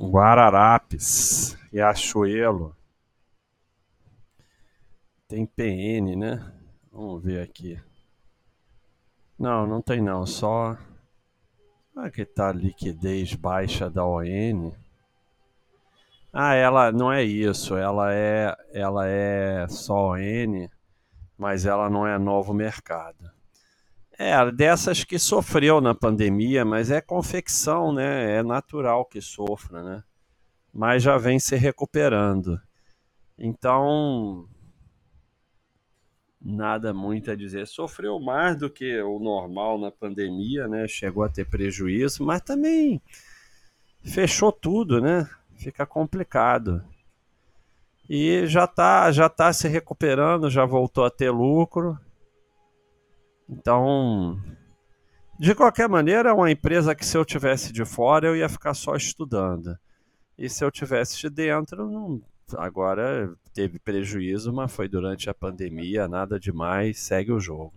Guararapes, Riachuelo. Tem PN, né? Vamos ver aqui. Não, não tem não, só ah, que tá liquidez baixa da ON. Ah, ela não é isso, ela é ela é só ON, mas ela não é novo mercado. É, dessas que sofreu na pandemia, mas é confecção, né? É natural que sofra, né? Mas já vem se recuperando. Então, nada muito a dizer. Sofreu mais do que o normal na pandemia, né? Chegou a ter prejuízo, mas também fechou tudo, né? Fica complicado. E já está já tá se recuperando, já voltou a ter lucro. Então, de qualquer maneira, é uma empresa que se eu tivesse de fora eu ia ficar só estudando. E se eu tivesse de dentro, não, agora teve prejuízo, mas foi durante a pandemia, nada demais, segue o jogo.